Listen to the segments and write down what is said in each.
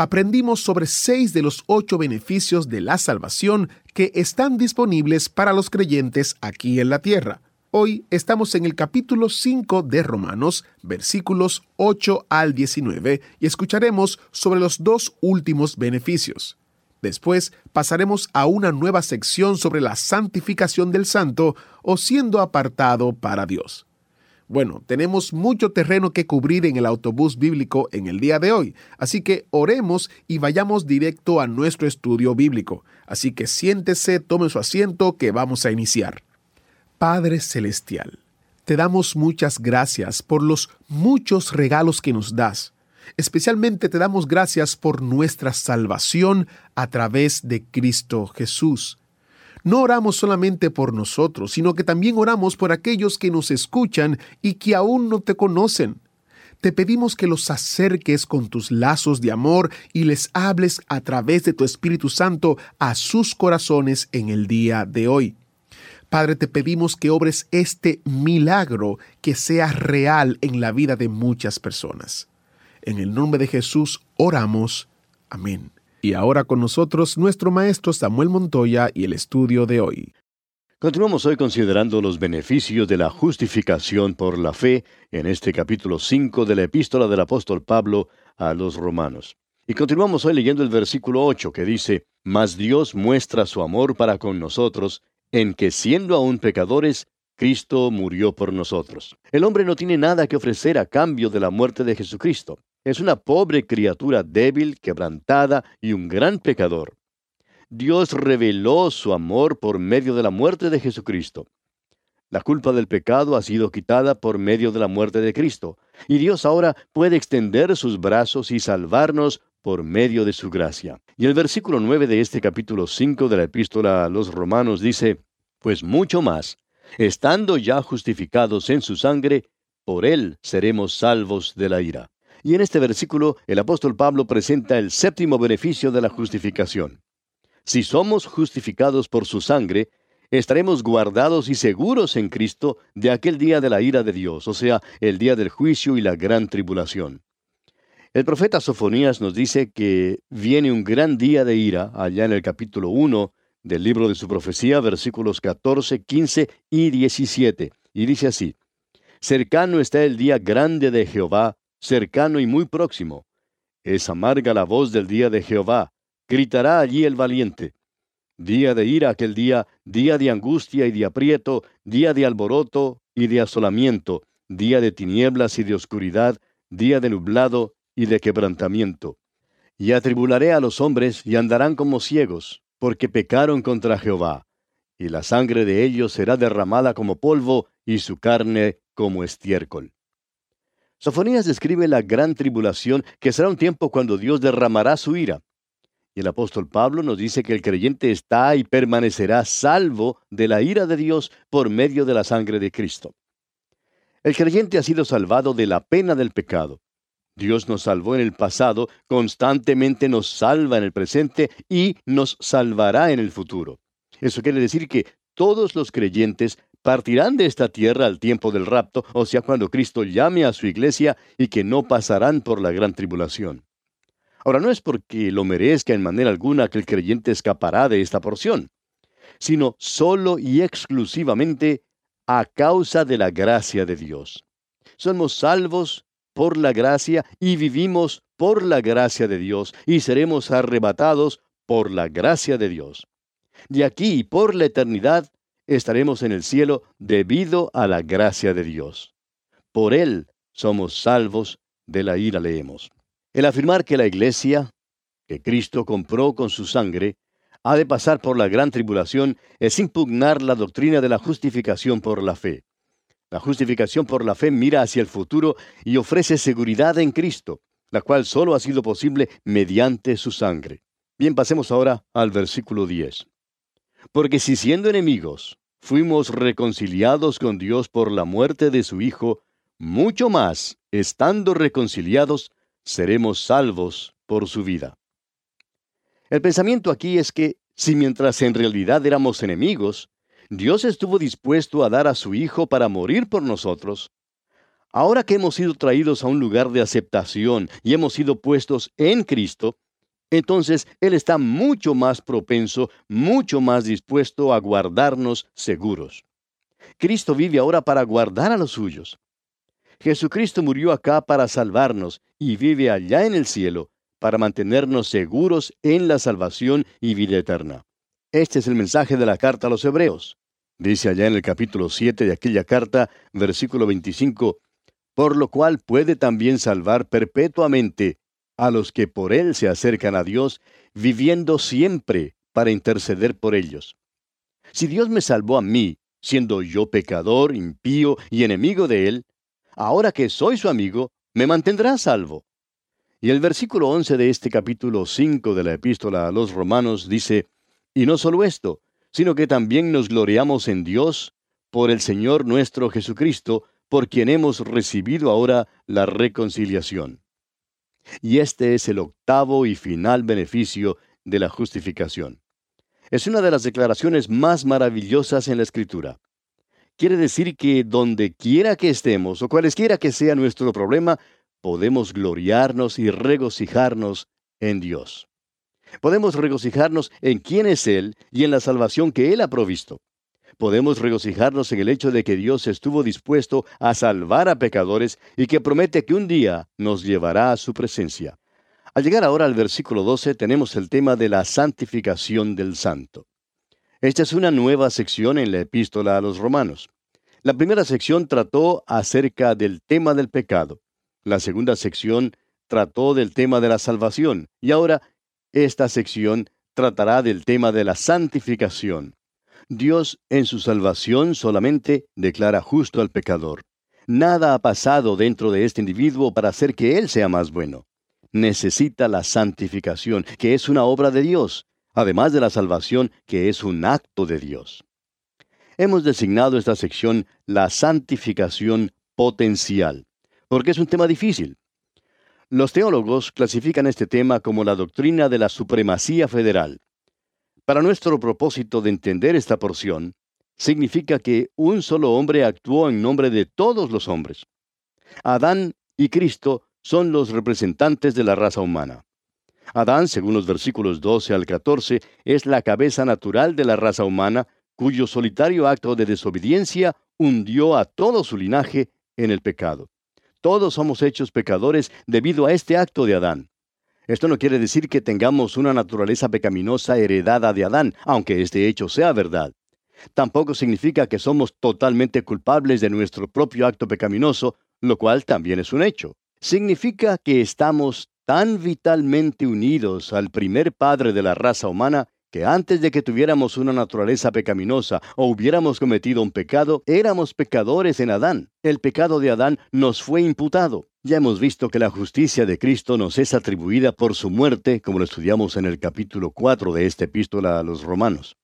aprendimos sobre seis de los ocho beneficios de la salvación que están disponibles para los creyentes aquí en la tierra. Hoy estamos en el capítulo 5 de Romanos, versículos 8 al 19, y escucharemos sobre los dos últimos beneficios. Después pasaremos a una nueva sección sobre la santificación del santo o siendo apartado para Dios. Bueno, tenemos mucho terreno que cubrir en el autobús bíblico en el día de hoy, así que oremos y vayamos directo a nuestro estudio bíblico. Así que siéntese, tome su asiento que vamos a iniciar. Padre Celestial, te damos muchas gracias por los muchos regalos que nos das. Especialmente te damos gracias por nuestra salvación a través de Cristo Jesús. No oramos solamente por nosotros, sino que también oramos por aquellos que nos escuchan y que aún no te conocen. Te pedimos que los acerques con tus lazos de amor y les hables a través de tu Espíritu Santo a sus corazones en el día de hoy. Padre, te pedimos que obres este milagro que sea real en la vida de muchas personas. En el nombre de Jesús oramos. Amén. Y ahora con nosotros nuestro maestro Samuel Montoya y el estudio de hoy. Continuamos hoy considerando los beneficios de la justificación por la fe en este capítulo 5 de la epístola del apóstol Pablo a los romanos. Y continuamos hoy leyendo el versículo 8 que dice, Mas Dios muestra su amor para con nosotros, en que siendo aún pecadores, Cristo murió por nosotros. El hombre no tiene nada que ofrecer a cambio de la muerte de Jesucristo. Es una pobre criatura débil, quebrantada y un gran pecador. Dios reveló su amor por medio de la muerte de Jesucristo. La culpa del pecado ha sido quitada por medio de la muerte de Cristo, y Dios ahora puede extender sus brazos y salvarnos por medio de su gracia. Y el versículo 9 de este capítulo 5 de la epístola a los romanos dice, Pues mucho más, estando ya justificados en su sangre, por él seremos salvos de la ira. Y en este versículo el apóstol Pablo presenta el séptimo beneficio de la justificación. Si somos justificados por su sangre, estaremos guardados y seguros en Cristo de aquel día de la ira de Dios, o sea, el día del juicio y la gran tribulación. El profeta Sofonías nos dice que viene un gran día de ira allá en el capítulo 1 del libro de su profecía, versículos 14, 15 y 17, y dice así, Cercano está el día grande de Jehová, cercano y muy próximo. Es amarga la voz del día de Jehová, gritará allí el valiente. Día de ira aquel día, día de angustia y de aprieto, día de alboroto y de asolamiento, día de tinieblas y de oscuridad, día de nublado y de quebrantamiento. Y atribularé a los hombres y andarán como ciegos, porque pecaron contra Jehová. Y la sangre de ellos será derramada como polvo y su carne como estiércol. Sofonías describe la gran tribulación que será un tiempo cuando Dios derramará su ira. Y el apóstol Pablo nos dice que el creyente está y permanecerá salvo de la ira de Dios por medio de la sangre de Cristo. El creyente ha sido salvado de la pena del pecado. Dios nos salvó en el pasado, constantemente nos salva en el presente y nos salvará en el futuro. Eso quiere decir que todos los creyentes partirán de esta tierra al tiempo del rapto, o sea, cuando Cristo llame a su iglesia y que no pasarán por la gran tribulación. Ahora, no es porque lo merezca en manera alguna que el creyente escapará de esta porción, sino solo y exclusivamente a causa de la gracia de Dios. Somos salvos por la gracia y vivimos por la gracia de Dios y seremos arrebatados por la gracia de Dios. De aquí y por la eternidad estaremos en el cielo debido a la gracia de Dios. Por Él somos salvos de la ira, leemos. El afirmar que la iglesia, que Cristo compró con su sangre, ha de pasar por la gran tribulación es impugnar la doctrina de la justificación por la fe. La justificación por la fe mira hacia el futuro y ofrece seguridad en Cristo. la cual solo ha sido posible mediante su sangre. Bien, pasemos ahora al versículo 10. Porque si siendo enemigos fuimos reconciliados con Dios por la muerte de su Hijo, mucho más, estando reconciliados, seremos salvos por su vida. El pensamiento aquí es que, si mientras en realidad éramos enemigos, Dios estuvo dispuesto a dar a su Hijo para morir por nosotros, ahora que hemos sido traídos a un lugar de aceptación y hemos sido puestos en Cristo, entonces Él está mucho más propenso, mucho más dispuesto a guardarnos seguros. Cristo vive ahora para guardar a los suyos. Jesucristo murió acá para salvarnos y vive allá en el cielo para mantenernos seguros en la salvación y vida eterna. Este es el mensaje de la carta a los Hebreos. Dice allá en el capítulo 7 de aquella carta, versículo 25, por lo cual puede también salvar perpetuamente a los que por él se acercan a Dios, viviendo siempre para interceder por ellos. Si Dios me salvó a mí, siendo yo pecador, impío y enemigo de él, ahora que soy su amigo, me mantendrá salvo. Y el versículo 11 de este capítulo 5 de la epístola a los romanos dice, Y no solo esto, sino que también nos gloriamos en Dios por el Señor nuestro Jesucristo, por quien hemos recibido ahora la reconciliación. Y este es el octavo y final beneficio de la justificación. Es una de las declaraciones más maravillosas en la Escritura. Quiere decir que donde quiera que estemos o cualesquiera que sea nuestro problema, podemos gloriarnos y regocijarnos en Dios. Podemos regocijarnos en quién es Él y en la salvación que Él ha provisto. Podemos regocijarnos en el hecho de que Dios estuvo dispuesto a salvar a pecadores y que promete que un día nos llevará a su presencia. Al llegar ahora al versículo 12 tenemos el tema de la santificación del santo. Esta es una nueva sección en la epístola a los romanos. La primera sección trató acerca del tema del pecado. La segunda sección trató del tema de la salvación y ahora esta sección tratará del tema de la santificación. Dios en su salvación solamente declara justo al pecador. Nada ha pasado dentro de este individuo para hacer que él sea más bueno. Necesita la santificación, que es una obra de Dios, además de la salvación, que es un acto de Dios. Hemos designado esta sección la santificación potencial porque es un tema difícil. Los teólogos clasifican este tema como la doctrina de la supremacía federal. Para nuestro propósito de entender esta porción, significa que un solo hombre actuó en nombre de todos los hombres. Adán y Cristo son los representantes de la raza humana. Adán, según los versículos 12 al 14, es la cabeza natural de la raza humana, cuyo solitario acto de desobediencia hundió a todo su linaje en el pecado. Todos somos hechos pecadores debido a este acto de Adán. Esto no quiere decir que tengamos una naturaleza pecaminosa heredada de Adán, aunque este hecho sea verdad. Tampoco significa que somos totalmente culpables de nuestro propio acto pecaminoso, lo cual también es un hecho. Significa que estamos tan vitalmente unidos al primer padre de la raza humana que antes de que tuviéramos una naturaleza pecaminosa o hubiéramos cometido un pecado, éramos pecadores en Adán. El pecado de Adán nos fue imputado. Ya hemos visto que la justicia de Cristo nos es atribuida por su muerte, como lo estudiamos en el capítulo 4 de esta epístola a los romanos.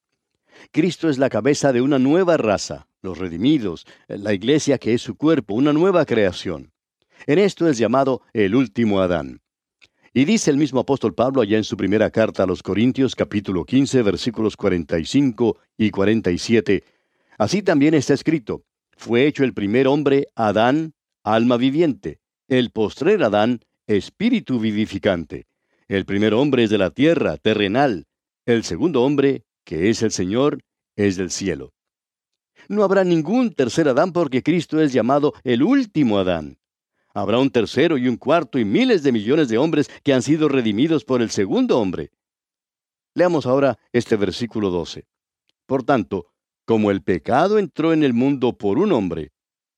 Cristo es la cabeza de una nueva raza, los redimidos, la iglesia que es su cuerpo, una nueva creación. En esto es llamado el último Adán. Y dice el mismo apóstol Pablo allá en su primera carta a los Corintios capítulo 15 versículos 45 y 47, así también está escrito, fue hecho el primer hombre Adán, alma viviente, el postrer Adán, espíritu vivificante. El primer hombre es de la tierra, terrenal, el segundo hombre, que es el Señor, es del cielo. No habrá ningún tercer Adán porque Cristo es llamado el último Adán. Habrá un tercero y un cuarto y miles de millones de hombres que han sido redimidos por el segundo hombre. Leamos ahora este versículo 12. Por tanto, como el pecado entró en el mundo por un hombre,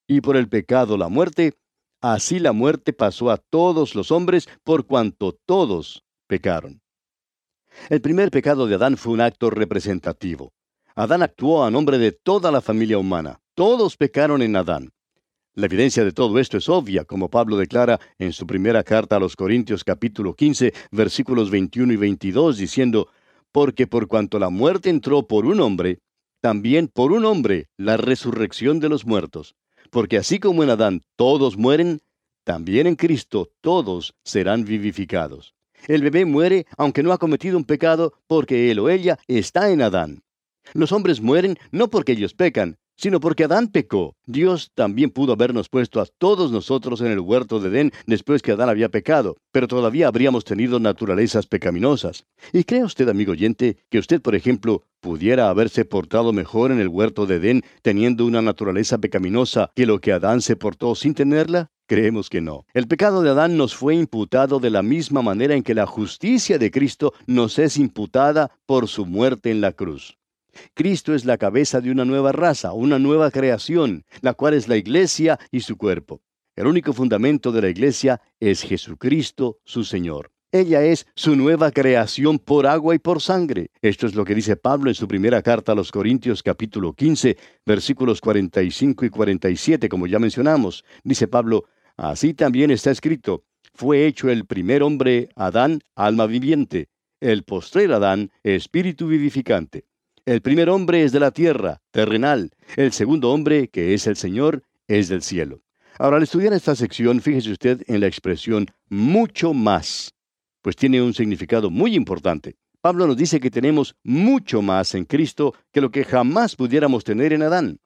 y por el pecado la muerte, así la muerte pasó a todos los hombres por cuanto todos pecaron. El primer pecado de Adán fue un acto representativo. Adán actuó a nombre de toda la familia humana. Todos pecaron en Adán. La evidencia de todo esto es obvia, como Pablo declara en su primera carta a los Corintios capítulo 15, versículos 21 y 22, diciendo, Porque por cuanto la muerte entró por un hombre, también por un hombre la resurrección de los muertos. Porque así como en Adán todos mueren, también en Cristo todos serán vivificados. El bebé muere aunque no ha cometido un pecado porque él o ella está en Adán. Los hombres mueren no porque ellos pecan, sino porque Adán pecó. Dios también pudo habernos puesto a todos nosotros en el huerto de Edén después que Adán había pecado, pero todavía habríamos tenido naturalezas pecaminosas. ¿Y cree usted, amigo oyente, que usted, por ejemplo, pudiera haberse portado mejor en el huerto de Edén teniendo una naturaleza pecaminosa que lo que Adán se portó sin tenerla? Creemos que no. El pecado de Adán nos fue imputado de la misma manera en que la justicia de Cristo nos es imputada por su muerte en la cruz. Cristo es la cabeza de una nueva raza, una nueva creación, la cual es la iglesia y su cuerpo. El único fundamento de la iglesia es Jesucristo, su Señor. Ella es su nueva creación por agua y por sangre. Esto es lo que dice Pablo en su primera carta a los Corintios capítulo 15, versículos 45 y 47, como ya mencionamos. Dice Pablo, así también está escrito, fue hecho el primer hombre, Adán, alma viviente, el postrer Adán, espíritu vivificante. El primer hombre es de la tierra, terrenal. El segundo hombre, que es el Señor, es del cielo. Ahora, al estudiar esta sección, fíjese usted en la expresión mucho más, pues tiene un significado muy importante. Pablo nos dice que tenemos mucho más en Cristo que lo que jamás pudiéramos tener en Adán.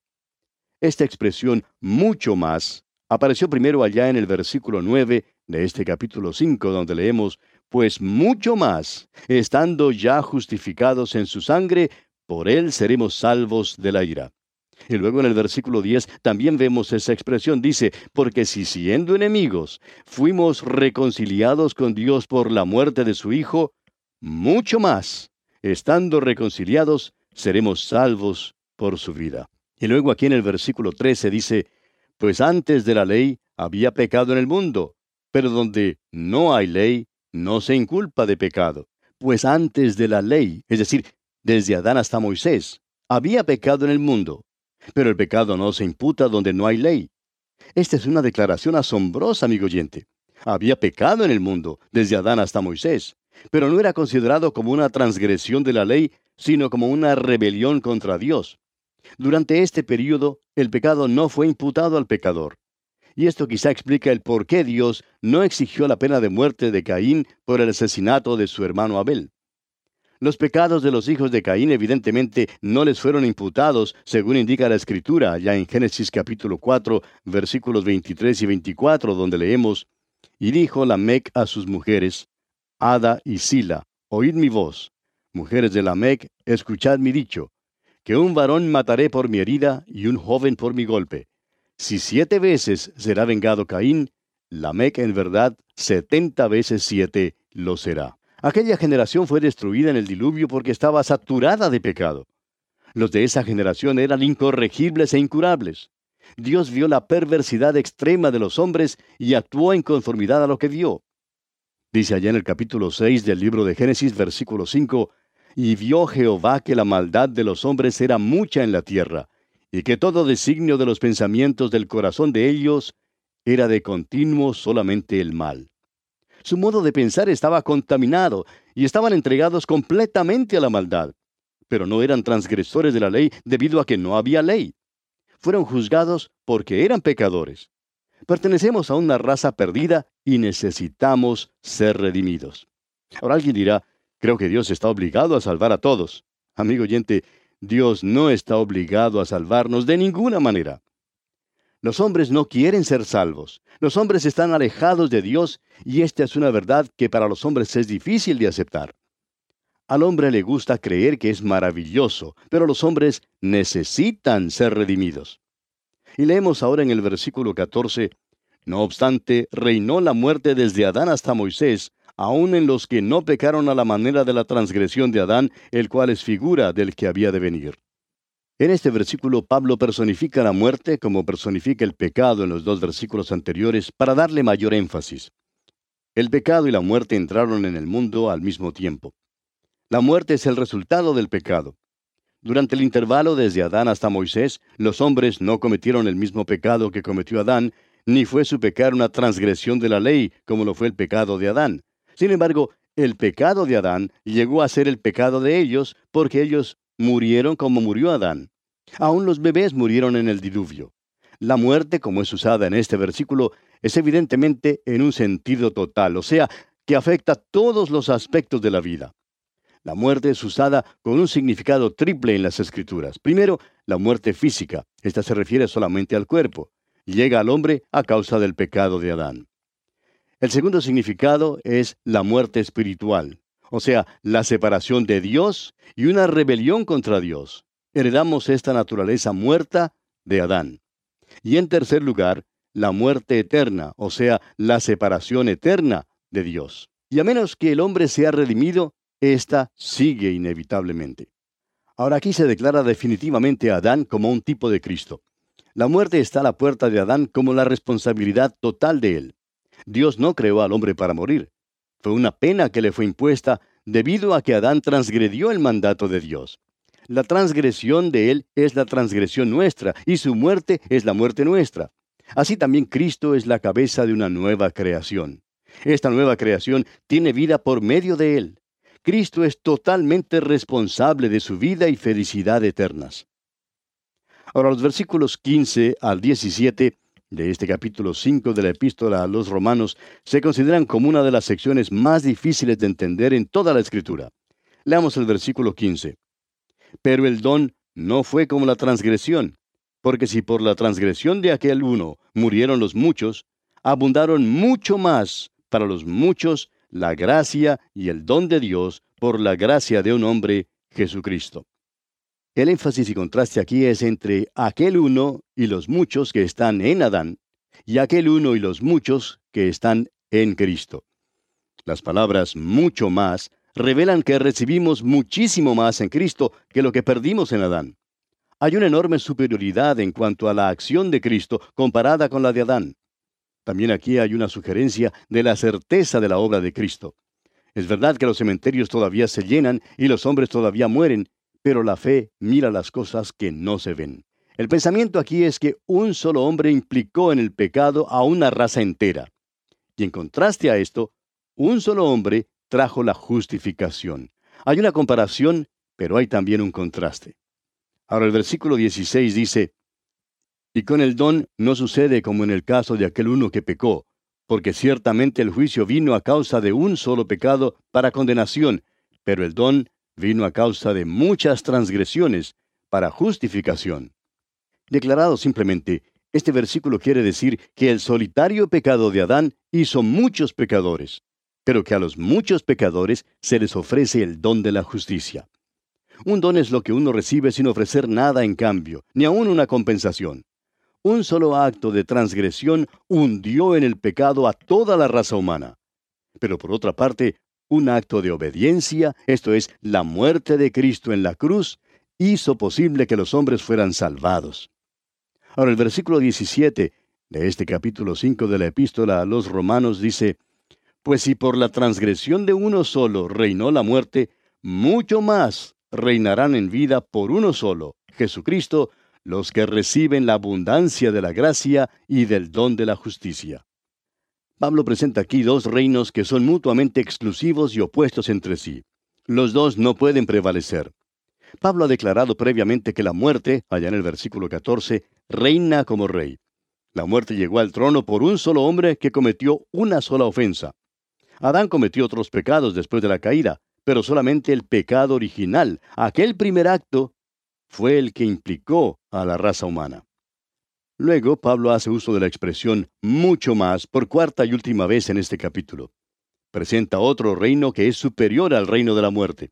Esta expresión mucho más apareció primero allá en el versículo 9 de este capítulo 5, donde leemos, pues mucho más, estando ya justificados en su sangre, por él seremos salvos de la ira. Y luego en el versículo 10 también vemos esa expresión. Dice, porque si siendo enemigos fuimos reconciliados con Dios por la muerte de su Hijo, mucho más, estando reconciliados, seremos salvos por su vida. Y luego aquí en el versículo 13 dice, pues antes de la ley había pecado en el mundo, pero donde no hay ley, no se inculpa de pecado. Pues antes de la ley, es decir, desde Adán hasta Moisés. Había pecado en el mundo, pero el pecado no se imputa donde no hay ley. Esta es una declaración asombrosa, amigo oyente. Había pecado en el mundo, desde Adán hasta Moisés, pero no era considerado como una transgresión de la ley, sino como una rebelión contra Dios. Durante este período, el pecado no fue imputado al pecador. Y esto quizá explica el por qué Dios no exigió la pena de muerte de Caín por el asesinato de su hermano Abel. Los pecados de los hijos de Caín evidentemente no les fueron imputados, según indica la Escritura, ya en Génesis capítulo 4, versículos 23 y 24, donde leemos, Y dijo Lamec a sus mujeres, Ada y Sila, oíd mi voz. Mujeres de Lamec, escuchad mi dicho, que un varón mataré por mi herida y un joven por mi golpe. Si siete veces será vengado Caín, Lamec en verdad setenta veces siete lo será. Aquella generación fue destruida en el diluvio porque estaba saturada de pecado. Los de esa generación eran incorregibles e incurables. Dios vio la perversidad extrema de los hombres y actuó en conformidad a lo que vio. Dice allá en el capítulo 6 del libro de Génesis, versículo 5, Y vio Jehová que la maldad de los hombres era mucha en la tierra, y que todo designio de los pensamientos del corazón de ellos era de continuo solamente el mal. Su modo de pensar estaba contaminado y estaban entregados completamente a la maldad. Pero no eran transgresores de la ley debido a que no había ley. Fueron juzgados porque eran pecadores. Pertenecemos a una raza perdida y necesitamos ser redimidos. Ahora alguien dirá, creo que Dios está obligado a salvar a todos. Amigo oyente, Dios no está obligado a salvarnos de ninguna manera. Los hombres no quieren ser salvos. Los hombres están alejados de Dios y esta es una verdad que para los hombres es difícil de aceptar. Al hombre le gusta creer que es maravilloso, pero los hombres necesitan ser redimidos. Y leemos ahora en el versículo 14, No obstante, reinó la muerte desde Adán hasta Moisés, aun en los que no pecaron a la manera de la transgresión de Adán, el cual es figura del que había de venir. En este versículo Pablo personifica la muerte como personifica el pecado en los dos versículos anteriores para darle mayor énfasis. El pecado y la muerte entraron en el mundo al mismo tiempo. La muerte es el resultado del pecado. Durante el intervalo desde Adán hasta Moisés, los hombres no cometieron el mismo pecado que cometió Adán, ni fue su pecar una transgresión de la ley, como lo fue el pecado de Adán. Sin embargo, el pecado de Adán llegó a ser el pecado de ellos, porque ellos murieron como murió Adán. Aún los bebés murieron en el diluvio. La muerte, como es usada en este versículo, es evidentemente en un sentido total, o sea, que afecta todos los aspectos de la vida. La muerte es usada con un significado triple en las Escrituras. Primero, la muerte física. Esta se refiere solamente al cuerpo. Llega al hombre a causa del pecado de Adán. El segundo significado es la muerte espiritual, o sea, la separación de Dios y una rebelión contra Dios. Heredamos esta naturaleza muerta de Adán. Y en tercer lugar, la muerte eterna, o sea, la separación eterna de Dios. Y a menos que el hombre sea redimido, esta sigue inevitablemente. Ahora aquí se declara definitivamente a Adán como un tipo de Cristo. La muerte está a la puerta de Adán como la responsabilidad total de él. Dios no creó al hombre para morir. Fue una pena que le fue impuesta debido a que Adán transgredió el mandato de Dios. La transgresión de él es la transgresión nuestra y su muerte es la muerte nuestra. Así también Cristo es la cabeza de una nueva creación. Esta nueva creación tiene vida por medio de él. Cristo es totalmente responsable de su vida y felicidad eternas. Ahora los versículos 15 al 17 de este capítulo 5 de la epístola a los romanos se consideran como una de las secciones más difíciles de entender en toda la escritura. Leamos el versículo 15. Pero el don no fue como la transgresión, porque si por la transgresión de aquel uno murieron los muchos, abundaron mucho más para los muchos la gracia y el don de Dios por la gracia de un hombre, Jesucristo. El énfasis y contraste aquí es entre aquel uno y los muchos que están en Adán, y aquel uno y los muchos que están en Cristo. Las palabras mucho más revelan que recibimos muchísimo más en Cristo que lo que perdimos en Adán. Hay una enorme superioridad en cuanto a la acción de Cristo comparada con la de Adán. También aquí hay una sugerencia de la certeza de la obra de Cristo. Es verdad que los cementerios todavía se llenan y los hombres todavía mueren, pero la fe mira las cosas que no se ven. El pensamiento aquí es que un solo hombre implicó en el pecado a una raza entera. Y en contraste a esto, un solo hombre trajo la justificación. Hay una comparación, pero hay también un contraste. Ahora el versículo 16 dice, y con el don no sucede como en el caso de aquel uno que pecó, porque ciertamente el juicio vino a causa de un solo pecado para condenación, pero el don vino a causa de muchas transgresiones para justificación. Declarado simplemente, este versículo quiere decir que el solitario pecado de Adán hizo muchos pecadores, pero que a los muchos pecadores se les ofrece el don de la justicia. Un don es lo que uno recibe sin ofrecer nada en cambio, ni aun una compensación. Un solo acto de transgresión hundió en el pecado a toda la raza humana. Pero por otra parte, un acto de obediencia, esto es, la muerte de Cristo en la cruz, hizo posible que los hombres fueran salvados. Ahora el versículo 17 de este capítulo 5 de la epístola a los romanos dice, Pues si por la transgresión de uno solo reinó la muerte, mucho más reinarán en vida por uno solo, Jesucristo, los que reciben la abundancia de la gracia y del don de la justicia. Pablo presenta aquí dos reinos que son mutuamente exclusivos y opuestos entre sí. Los dos no pueden prevalecer. Pablo ha declarado previamente que la muerte, allá en el versículo 14, reina como rey. La muerte llegó al trono por un solo hombre que cometió una sola ofensa. Adán cometió otros pecados después de la caída, pero solamente el pecado original, aquel primer acto, fue el que implicó a la raza humana. Luego, Pablo hace uso de la expresión mucho más por cuarta y última vez en este capítulo. Presenta otro reino que es superior al reino de la muerte.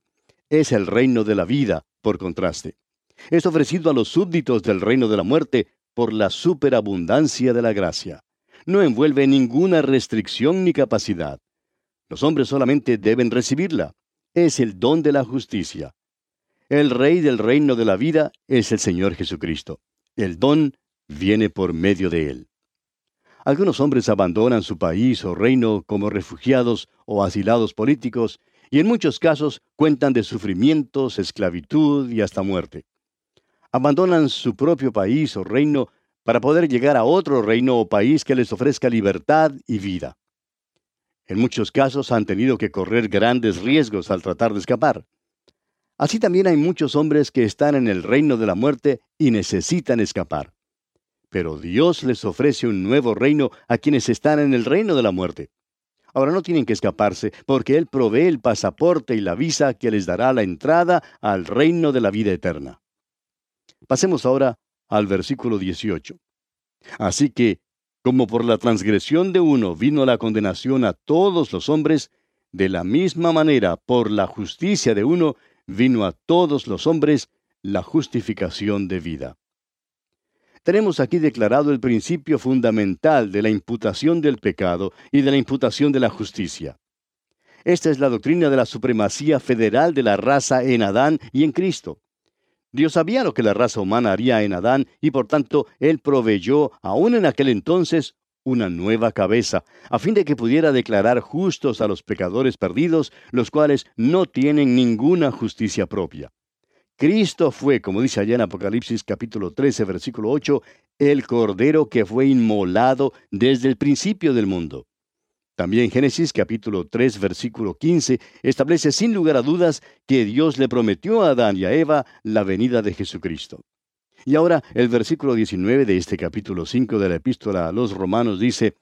Es el reino de la vida, por contraste. Es ofrecido a los súbditos del reino de la muerte por la superabundancia de la gracia. No envuelve ninguna restricción ni capacidad. Los hombres solamente deben recibirla. Es el don de la justicia. El Rey del reino de la vida es el Señor Jesucristo. El don viene por medio de Él. Algunos hombres abandonan su país o reino como refugiados o asilados políticos y en muchos casos cuentan de sufrimientos, esclavitud y hasta muerte. Abandonan su propio país o reino para poder llegar a otro reino o país que les ofrezca libertad y vida. En muchos casos han tenido que correr grandes riesgos al tratar de escapar. Así también hay muchos hombres que están en el reino de la muerte y necesitan escapar. Pero Dios les ofrece un nuevo reino a quienes están en el reino de la muerte. Ahora no tienen que escaparse porque Él provee el pasaporte y la visa que les dará la entrada al reino de la vida eterna. Pasemos ahora al versículo 18. Así que, como por la transgresión de uno vino la condenación a todos los hombres, de la misma manera por la justicia de uno vino a todos los hombres la justificación de vida. Tenemos aquí declarado el principio fundamental de la imputación del pecado y de la imputación de la justicia. Esta es la doctrina de la supremacía federal de la raza en Adán y en Cristo. Dios sabía lo que la raza humana haría en Adán y por tanto Él proveyó, aún en aquel entonces, una nueva cabeza, a fin de que pudiera declarar justos a los pecadores perdidos, los cuales no tienen ninguna justicia propia. Cristo fue, como dice allá en Apocalipsis capítulo 13, versículo 8, el Cordero que fue inmolado desde el principio del mundo. También Génesis capítulo 3, versículo 15 establece sin lugar a dudas que Dios le prometió a Adán y a Eva la venida de Jesucristo. Y ahora el versículo 19 de este capítulo 5 de la epístola a los romanos dice,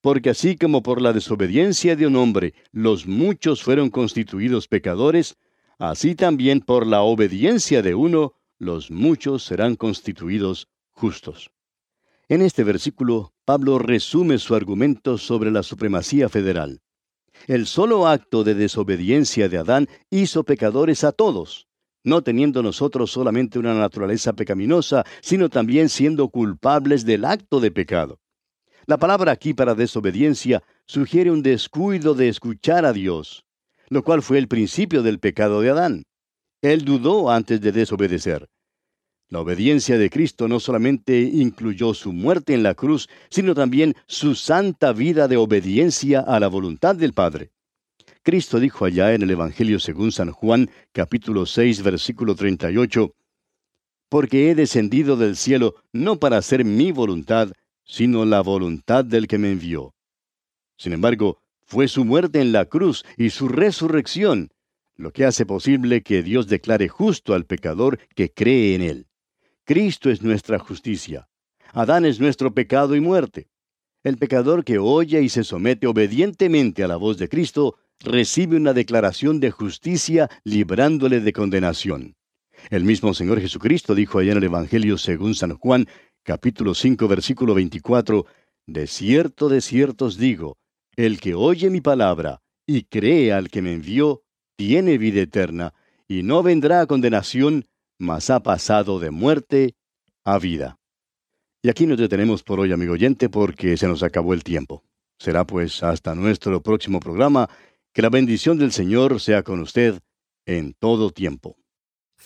Porque así como por la desobediencia de un hombre los muchos fueron constituidos pecadores, así también por la obediencia de uno, los muchos serán constituidos justos. En este versículo, Pablo resume su argumento sobre la supremacía federal. El solo acto de desobediencia de Adán hizo pecadores a todos, no teniendo nosotros solamente una naturaleza pecaminosa, sino también siendo culpables del acto de pecado. La palabra aquí para desobediencia sugiere un descuido de escuchar a Dios, lo cual fue el principio del pecado de Adán. Él dudó antes de desobedecer. La obediencia de Cristo no solamente incluyó su muerte en la cruz, sino también su santa vida de obediencia a la voluntad del Padre. Cristo dijo allá en el Evangelio según San Juan, capítulo 6, versículo 38, Porque he descendido del cielo no para hacer mi voluntad, sino la voluntad del que me envió. Sin embargo, fue su muerte en la cruz y su resurrección lo que hace posible que Dios declare justo al pecador que cree en Él. Cristo es nuestra justicia. Adán es nuestro pecado y muerte. El pecador que oye y se somete obedientemente a la voz de Cristo recibe una declaración de justicia librándole de condenación. El mismo Señor Jesucristo dijo allá en el Evangelio según San Juan, capítulo 5, versículo 24, De cierto, de cierto os digo, el que oye mi palabra y cree al que me envió, tiene vida eterna, y no vendrá a condenación, mas ha pasado de muerte a vida. Y aquí nos detenemos por hoy, amigo oyente, porque se nos acabó el tiempo. Será pues hasta nuestro próximo programa. Que la bendición del Señor sea con usted en todo tiempo.